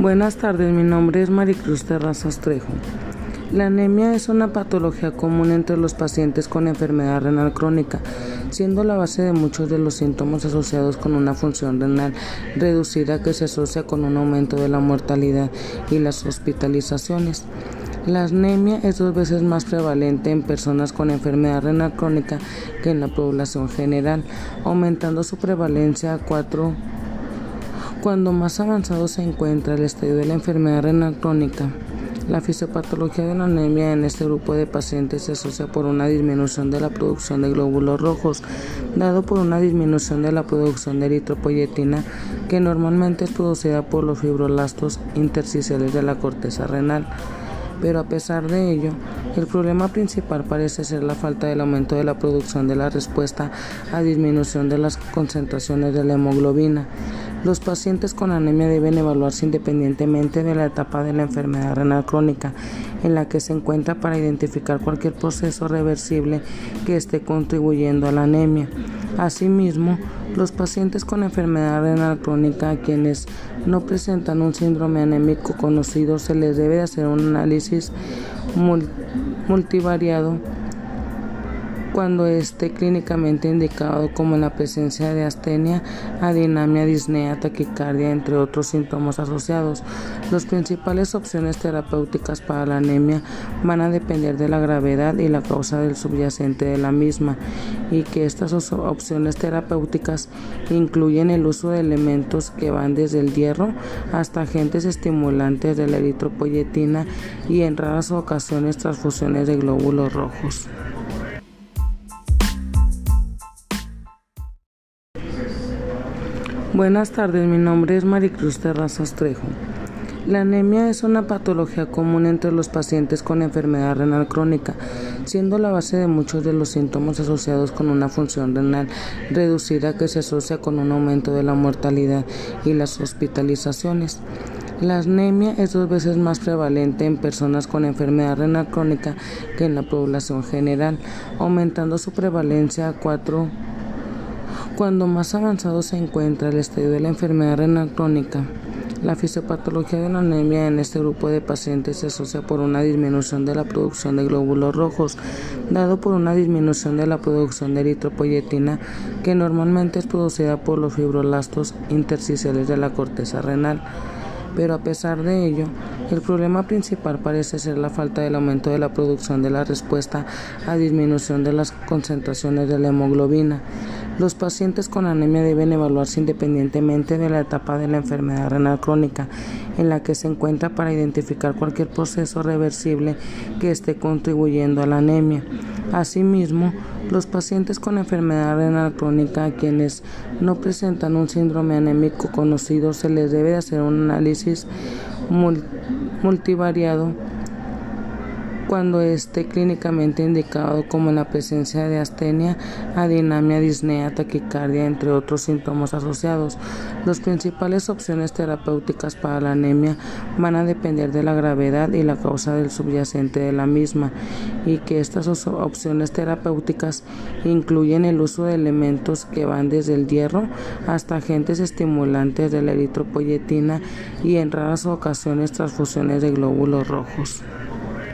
Buenas tardes, mi nombre es Maricruz Terrazas Trejo. La anemia es una patología común entre los pacientes con enfermedad renal crónica, siendo la base de muchos de los síntomas asociados con una función renal reducida que se asocia con un aumento de la mortalidad y las hospitalizaciones. La anemia es dos veces más prevalente en personas con enfermedad renal crónica que en la población general, aumentando su prevalencia a cuatro cuando más avanzado se encuentra el estadio de la enfermedad renal crónica. La fisiopatología de la anemia en este grupo de pacientes se asocia por una disminución de la producción de glóbulos rojos, dado por una disminución de la producción de eritropoyetina, que normalmente es producida por los fibroblastos intersticiales de la corteza renal pero a pesar de ello, el problema principal parece ser la falta del aumento de la producción de la respuesta a disminución de las concentraciones de la hemoglobina. Los pacientes con anemia deben evaluarse independientemente de la etapa de la enfermedad renal crónica en la que se encuentra para identificar cualquier proceso reversible que esté contribuyendo a la anemia. Asimismo, los pacientes con enfermedad renal crónica a quienes no presentan un síndrome anémico conocido se les debe hacer un análisis multivariado cuando esté clínicamente indicado como la presencia de astenia, adinamia, disnea, taquicardia, entre otros síntomas asociados. Las principales opciones terapéuticas para la anemia van a depender de la gravedad y la causa del subyacente de la misma y que estas opciones terapéuticas incluyen el uso de elementos que van desde el hierro hasta agentes estimulantes de la eritropoyetina y en raras ocasiones transfusiones de glóbulos rojos. Buenas tardes, mi nombre es Maricruz Terrazas Trejo. La anemia es una patología común entre los pacientes con enfermedad renal crónica, siendo la base de muchos de los síntomas asociados con una función renal reducida que se asocia con un aumento de la mortalidad y las hospitalizaciones. La anemia es dos veces más prevalente en personas con enfermedad renal crónica que en la población general, aumentando su prevalencia a cuatro cuando más avanzado se encuentra el estadio de la enfermedad renal crónica. La fisiopatología de la anemia en este grupo de pacientes se asocia por una disminución de la producción de glóbulos rojos, dado por una disminución de la producción de eritropoyetina, que normalmente es producida por los fibroblastos intersticiales de la corteza renal pero a pesar de ello, el problema principal parece ser la falta del aumento de la producción de la respuesta a disminución de las concentraciones de la hemoglobina. Los pacientes con anemia deben evaluarse independientemente de la etapa de la enfermedad renal crónica en la que se encuentra para identificar cualquier proceso reversible que esté contribuyendo a la anemia. Asimismo, los pacientes con enfermedad renal crónica a quienes no presentan un síndrome anémico conocido se les debe hacer un análisis multivariado cuando esté clínicamente indicado como en la presencia de astenia, adinamia, disnea, taquicardia, entre otros síntomas asociados. Las principales opciones terapéuticas para la anemia van a depender de la gravedad y la causa del subyacente de la misma y que estas opciones terapéuticas incluyen el uso de elementos que van desde el hierro hasta agentes estimulantes de la eritropoyetina y en raras ocasiones transfusiones de glóbulos rojos.